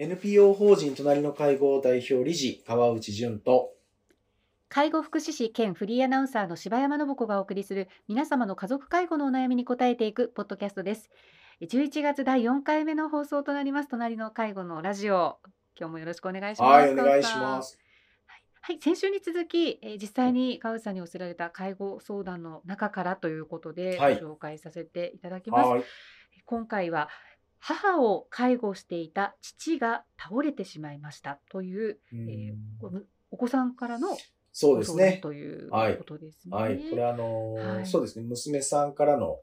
NPO 法人隣の介護代表理事川内淳と。介護福祉士兼フリーアナウンサーの柴山信子がお送りする皆様の家族介護のお悩みに答えていくポッドキャストです。11月第4回目の放送となります。隣の介護のラジオ。今日もよろしくお願いします。はいお願いします。はい、先週に続き、えー実際に川内さんに寄せられた介護相談の中からということで、はい。ご紹介させていただきます。はい。今回は母を介護していた父が倒れてしまいました。という、うん。えーおお子さんからのそうですご相談ねというはい。ことですね。はい。これあのーはい。そうですね。娘さんからの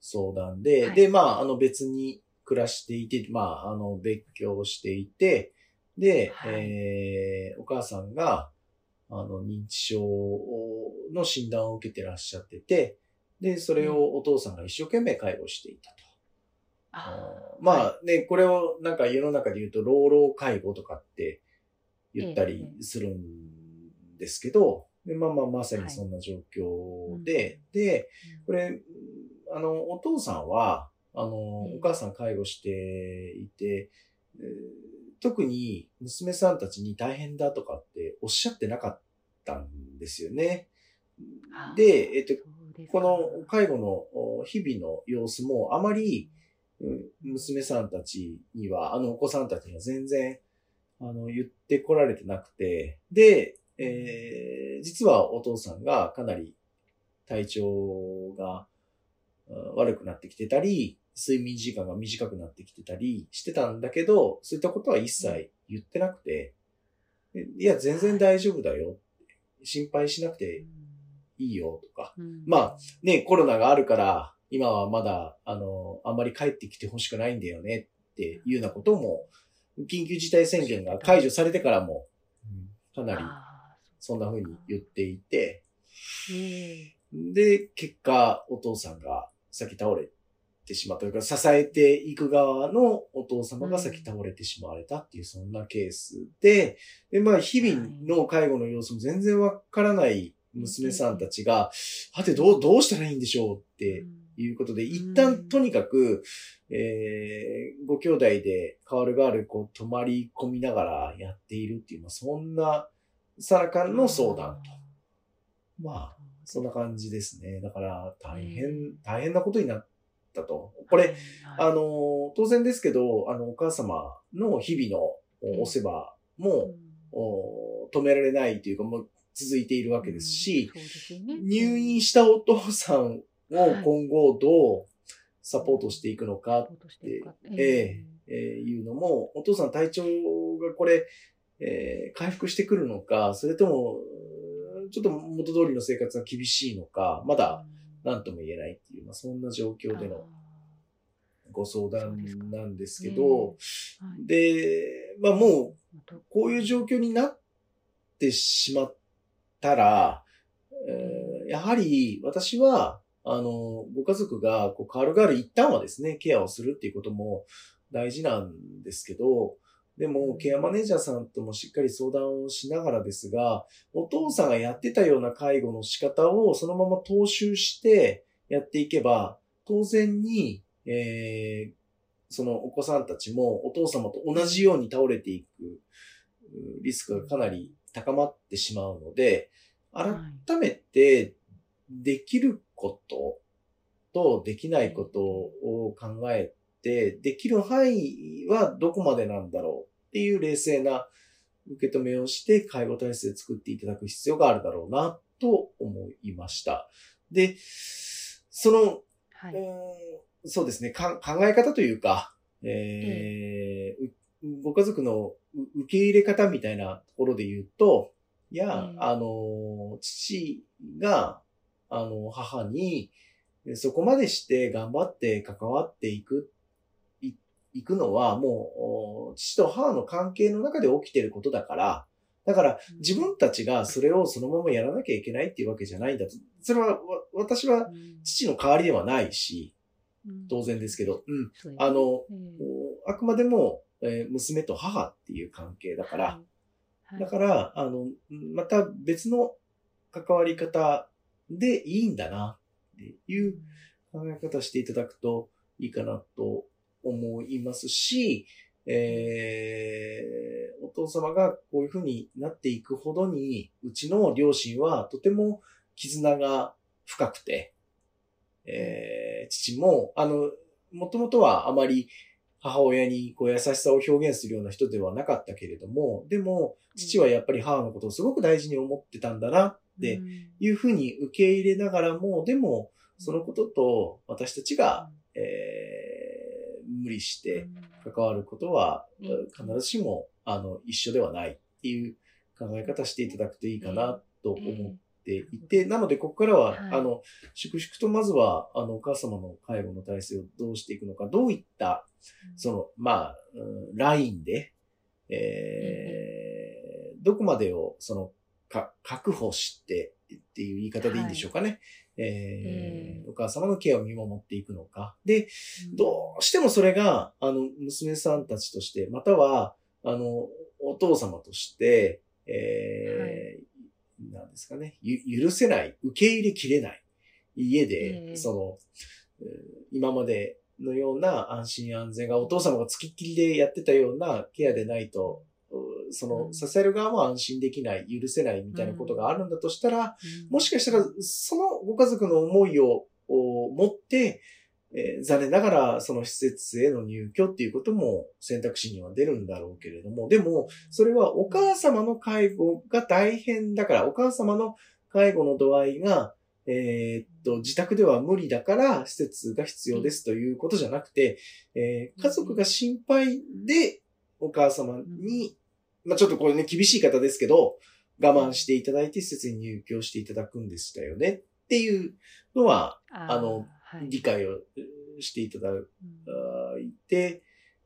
相談で、はい。でまああの別に暮らしていてまああの別居していてで、はい。えーお母さんがあの認知症の診断を受けてらっしゃっててでそれをお父さんが一生懸命介護していたと。まあね、これをなんか世の中で言うと、老老介護とかって言ったりするんですけど、でまあまあまさにそんな状況で、で、これ、あの、お父さんは、あの、ええお母さん介護していて、えー特に娘さんたちに大変だとかっておっしゃってなかったんですよね。で、えっと、この介護のお日々の様子もあまり、うん娘さんたちには、あのお子さんたちには全然、あの、言ってこられてなくて、で、えー実はお父さんがかなり体調がうん悪くなってきてたり、睡眠時間が短くなってきてたりしてたんだけど、そういったことは一切言ってなくて、でいや、全然大丈夫だよ。心配しなくていいよとか、うん。まあね、コロナがあるから、今はまだ、あの、あんまり帰ってきてほしくないんだよねっていうようなことも、緊急事態宣言が解除されてからも、かなりあそんな風に言っていて、で、結果、お父さんが先倒れてしまったというか、支えていく側のお父様が先倒れてしまわれたっていう、そんなケースで、で、まあ、日々の介護の様子も全然わからない娘さんたちが、はて、どう、どうしたらいいんでしょうっていうことで、一旦とにかく、えー、ご兄弟で代わる代わるこう泊まり込みながらやっているっていう、まあ、そんなさなかの相談と。まあ、そんな感じですね。だから、大変、大変なことになったと。これ、、あはい。の、当然ですけど、あの、お母様の日々のおお世話も、お止められないというか、もう続いているわけですし、入院したお父さんを今後どうサポートしていくのかサポートしていええ。えーいうのも、お父さん体調がこれ、えー回復してくるのか、それとも、ちょっと元通りの生活が厳しいのか、まだ何とも言えないっていう、まあ、そんな状況でのご相談なんですけど、はい。で、まあもう、こういう状況になってしまったら、えーやはり私は、あの、ご家族がこう変わる変わる一旦はですね、ケアをするっていうことも大事なんですけど、でも、ケアマネージャーさんともしっかり相談をしながらですが、お父さんがやってたような介護の仕方をそのまま踏襲してやっていけば、当然に、えーそのお子さんたちもお父様と同じように倒れていくうリスクがかなり高まってしまうので、改めてできることとできないことを考えて、できる範囲はどこまでなんだろうっていう冷静な受け止めをして介護体制作っていただく必要があるだろうなと思いました。で、そのはい。うーんそうですねか、考え方というか、えーうご家族のう受け入れ方みたいなところで言うと、いや、ええあの、父が、あの、母に、そこまでして頑張って関わっていく、い、いくのは、もう、お父と母の関係の中で起きてることだから、だから、自分たちがそれをそのままやらなきゃいけないっていうわけじゃないんだと。それは、わ私は父の代わりではないし、当然ですけど、うん。あの、えあくまでも、えー娘と母っていう関係だから、はい。だから、あの、また別の関わり方でいいんだなっていう考え方していただくといいかなと思いますし、えー、お父様がこういう風になっていくほどに、うちの両親はとても絆が深くて、えー、父も、あの、もともとはあまり母親にこう優しさを表現するような人ではなかったけれども、でも、父はやっぱり母のことをすごく大事に思ってたんだなていうふうに受け入れながらも、でも、そのことと私たちが、えー、無理して関わることは、必ずしも、あの、一緒ではないっていう考え方していただくといいかなと思っていて、なので、ここからは、はい、あの、粛々とまずは、あの、お母様の介護の体制をどうしていくのか、どういった、その、まあ、うん、ラインで、えー、どこまでを、その、か、確保してっていう言い方でいいんでしょうかね。はいえー、お母様のケアを見守っていくのか。で、どうしてもそれが、あの、娘さんたちとして、または、あの、お父様として、えー、はいなんですかね、許せない、受け入れきれない。家で、その、今までのような安心安全がお父様が付きっきりでやってたようなケアでないと、その、支える側も安心できない、許せないみたいなことがあるんだとしたら、もしかしたら、そのご家族の思いを持って、えー、残念ながらその施設への入居っていうことも選択肢には出るんだろうけれども、でも、それはお母様の介護が大変だから、お母様の介護の度合いが、えー、っと、自宅では無理だから施設が必要ですということじゃなくて、えー、家族が心配でお母様に、まあ、ちょっとこれね、厳しい方ですけど、我慢していただいて施設に入居していただくんでしたよねっていうのは、あの、理解をしていただいて、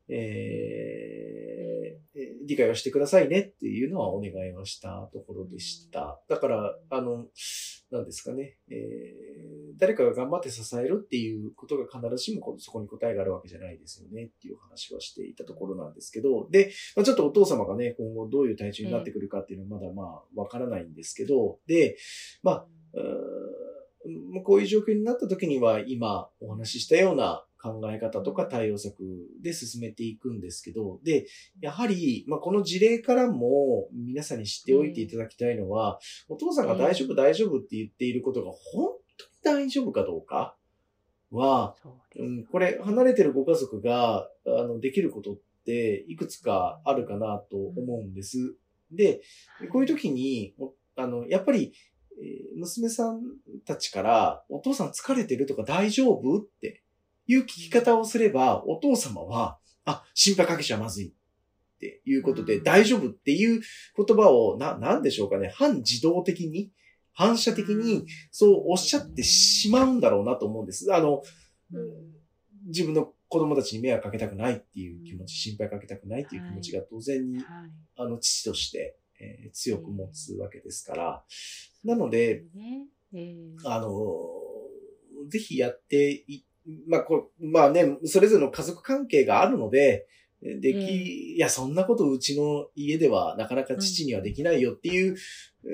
えー、理解をしてくださいねっていうのはお願いをしたところでした。だから、あの、何ですかね、えー、誰かが頑張って支えるっていうことが必ずしもそこに答えがあるわけじゃないですよねっていう話はしていたところなんですけど、で、まあ、ちょっとお父様がね、今後どういう体調になってくるかっていうのはまだまあわからないんですけど、で、まあ、こういう状況になった時には今お話ししたような考え方とか対応策で進めていくんですけど、で、やはり、まあ、この事例からも皆さんに知っておいていただきたいのは、お父さんが大丈夫、大丈夫って言っていることが本当に大丈夫かどうかは、うん、これ離れてるご家族があのできることっていくつかあるかなと思うんです。で、こういう時に、あの、やっぱりえ娘さんたちから、お父さん疲れてるとか大丈夫っていう聞き方をすれば、お父様は、あ、心配かけちゃまずいっていうことで、大丈夫っていう言葉を、な、なんでしょうかね、反自動的に、反射的に、そうおっしゃってしまうんだろうなと思うんです。あの、自分の子供たちに迷惑かけたくないっていう気持ち、心配かけたくないっていう気持ちが当然に、あの、父としてえー、強く持つわけですから、なので、あの、ぜひやってい、まあ、こまあね、それぞれの家族関係があるので、でき、いや、そんなことうちの家ではなかなか父にはできないよっていう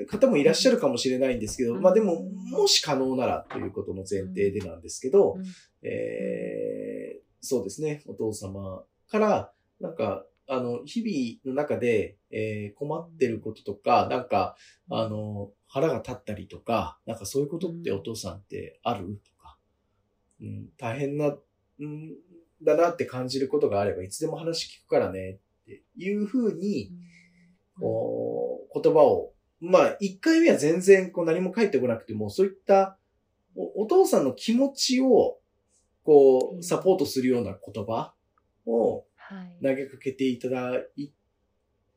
方もいらっしゃるかもしれないんですけど、まあでも、もし可能ならということの前提でなんですけど、えー、そうですね、お父様から、なんか、あの、日々の中で、えー、困ってることとか、なんか、あの、腹が立ったりとか、なんかそういうことってお父さんってある？うん、大変な、んだなって感じることがあれば、いつでも話聞くからね、っていうふうに、こう、言葉を、まあ、一回目は全然こう何も書いてこなくても、そういったお、お父さんの気持ちを、こう、サポートするような言葉を、投げかけていただい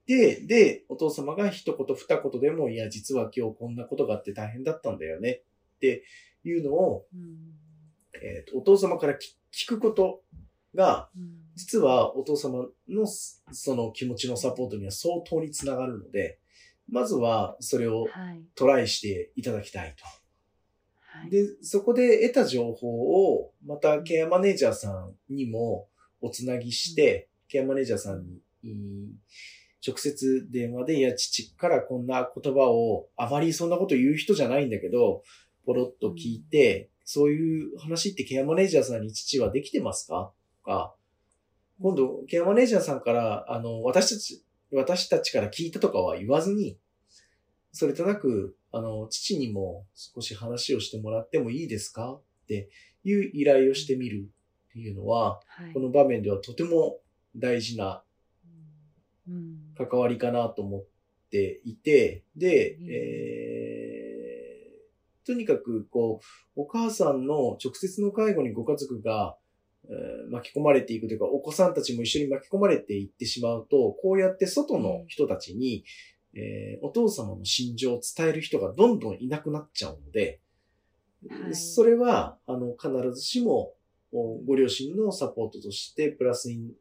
て、で、お父様が一言二言でも、いや、実は今日こんなことがあって大変だったんだよねっていうのを、うん、えーと、お父様から聞くことが、実はお父様のその気持ちのサポートには相当につながるので、まずはそれをトライしていただきたいと。はい、で、そこで得た情報を、またケアマネージャーさんにも、おつなぎして、ケアマネージャーさんに、直接電話で、いや、父からこんな言葉を、あまりそんなこと言う人じゃないんだけど、ポロッと聞いて、そういう話ってケアマネージャーさんに父はできてますか？とか、今度、ケアマネージャーさんから、あの、私たち、私たちから聞いたとかは言わずに、それとなく、あの、父にも少し話をしてもらってもいいですか？っていう依頼をしてみるっていうのは、はい。この場面ではとても大事なうん。関わりかなと思っていて、で、うん。えー、とにかく、こう、お母さんの直接の介護にご家族が、えー巻き込まれていくというか、お子さんたちも一緒に巻き込まれていってしまうと、こうやって外の人たちに、えーお父様の心情を伝える人がどんどんいなくなっちゃうので、はい。それは、あの、必ずしも、おご両親のサポートとしてプラスに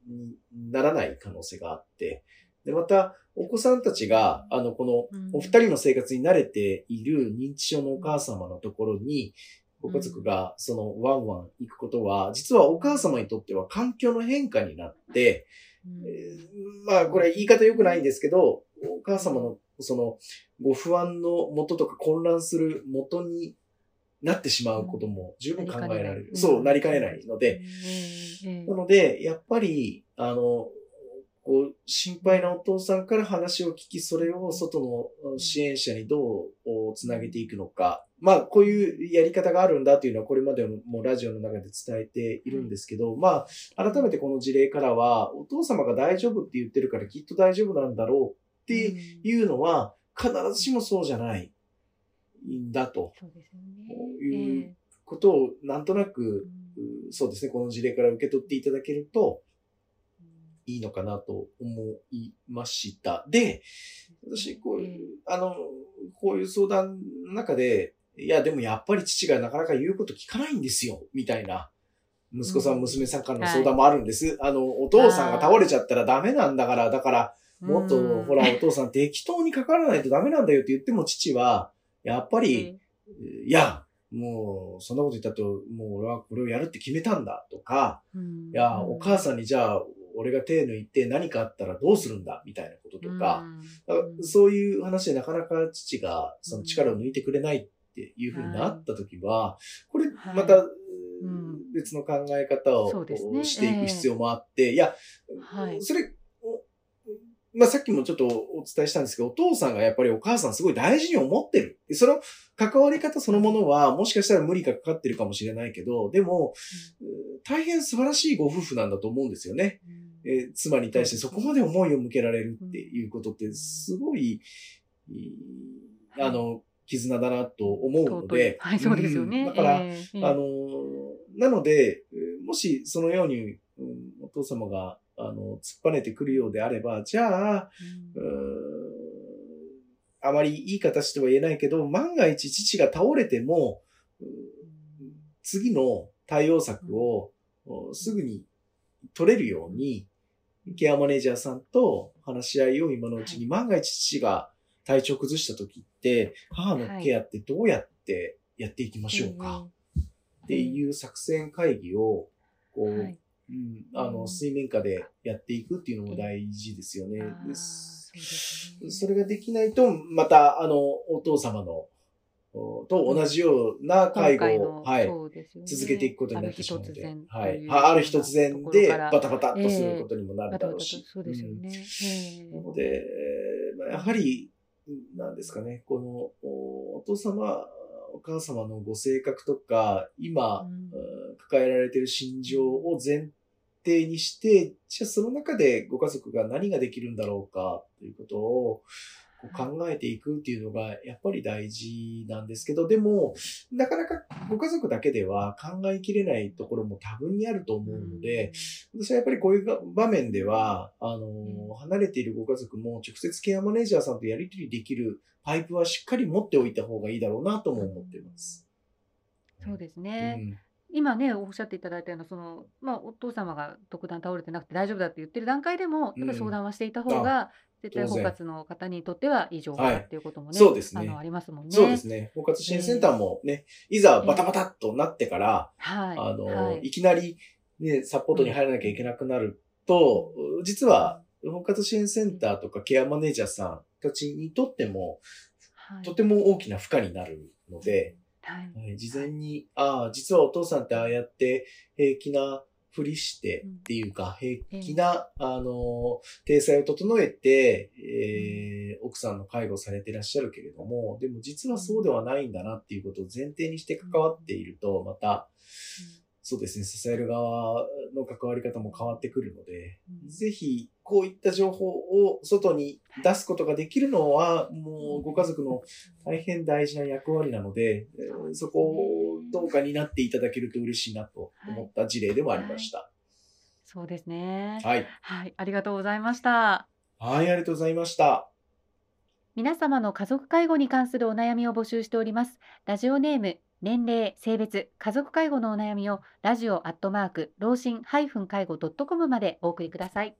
ならない可能性があって、で、また、お子さんたちが、あの、このうん、お二人の生活に慣れている認知症のお母様のところに、ご家族が、その、ワンワン行くことは、実はお母様にとっては環境の変化になって、うん。えーまあ、これ言い方良くないんですけど、お母様の、その、ご不安の元とか混乱する元になってしまうことも十分考えられる。そう、なりかねないので、ええなので、やっぱり、あの、こう、心配なお父さんから話を聞き、それを外の支援者にどうつなげていくのか。まあ、こういうやり方があるんだっていうのは、これまでもラジオの中で伝えているんですけど、まあ、改めてこの事例からは、お父様が大丈夫って言ってるからきっと大丈夫なんだろうっていうのは、必ずしもそうじゃないんだと。いうことを、なんとなく、そうですね、この事例から受け取っていただけるといいのかなと思いました。で、私、こういう、あの、こういう相談の中で、いや、でもやっぱり父がなかなか言うこと聞かないんですよ、みたいな。息子さん、うん娘さんからの相談もあるんです。あの、お父さんが倒れちゃったらダメなんだから、だから、もっと、うんほら、お父さん適当にかからないとダメなんだよって言っても、父は、やっぱり、いや、もう、そんなこと言ったと、もう俺はこれをやるって決めたんだとか、うんいや、お母さんにじゃあ、俺が手抜いて何かあったらどうするんだみたいなこととか、だからそういう話でなかなか父がその力を抜いてくれないっていうふうになったときは、これはい。またん。別の考え方をしていく必要もあって、いや、はい。それ、おまあ、さっきもちょっとお伝えしたんですけど、お父さんがやっぱりお母さんすごい大事に思ってる。でその関わり方そのものは、もしかしたら無理がかかってるかもしれないけど、でも、大変素晴らしいご夫婦なんだと思うんですよね。えー妻に対してそこまで思いを向けられるっていうことって、すごい、あの、絆だなと思うので。はい、そうですよね。ん。だから、ええあの、なので、えーもしそのように、うんお父様が、あの、突っぱねてくるようであれば、じゃあ、あまりいい形とは言えないけど、万が一父が倒れても、うん次の対応策をおすぐに取れるように、ケアマネージャーさんと話し合いを今のうちに、万が一父が体調崩した時って、母のケアってどうやってやっていきましょうか？っていう作戦会議を、こう、はい。うん、あの、うん。水面下でやっていくっていうのも大事ですよね。それができないと、また、あの、お父様の、おと同じような介護を、はい、続けていくことになってしまうのである日突然、はい。あある日突然でバタバタっとすることにもなるだろうし。そうですよね。ええなので、まあやはり、なんですかね、この、おお父様、お母様のご性格とか、今、抱えられている心情を前提にして、じゃあその中でご家族が何ができるんだろうかということをこう考えていくっていうのがやっぱり大事なんですけど、でも、なかなかご家族だけでは考えきれないところも多分にあると思うので、私はやっぱりこういうが場面では、あの、ん離れているご家族も直接ケアマネージャーさんとやり取りできるパイプはしっかり持っておいた方がいいだろうなとも思っています。そうですうね。ん今ね、おっしゃっていただいたような、その、まあ、お父様が特段倒れてなくて大丈夫だって言ってる段階でも、やっぱり相談はしていた方が、絶対包括の方にとってはいい情報っていうこともね、そうですねあの、ありますもんね。そうですね。包括支援センターもね、いざバタバタっとなってから、はい。あの、、はいい。きなりね、サポートに入らなきゃいけなくなると、実は、包括支援センターとかケアマネージャーさんたちにとっても、はいとても大きな負荷になるので、はい。はい事前に、ああ、実はお父さんってああやって平気なふりしてうん。っていうか、平気な、あの、体裁を整えて、えー奥さんの介護されていらっしゃるけれども、でも実はそうではないんだなっていうことを前提にして関わっていると、また、そうですね、支える側の関わり方も変わってくるので、うん。ぜひ、こういった情報を外に出すことができるのは、もうご家族の大変大事な役割なので、えーそこをどうか担っていただけると嬉しいなと思った事例でもありました。そうですね。はい。はい、ありがとうございました。はい、ありがとうございました。皆様の家族介護に関するお悩みを募集しております。ラジオネーム、年齢、性別、家族介護のお悩みをラジオアットマーク、老人介護 .com までお送りください。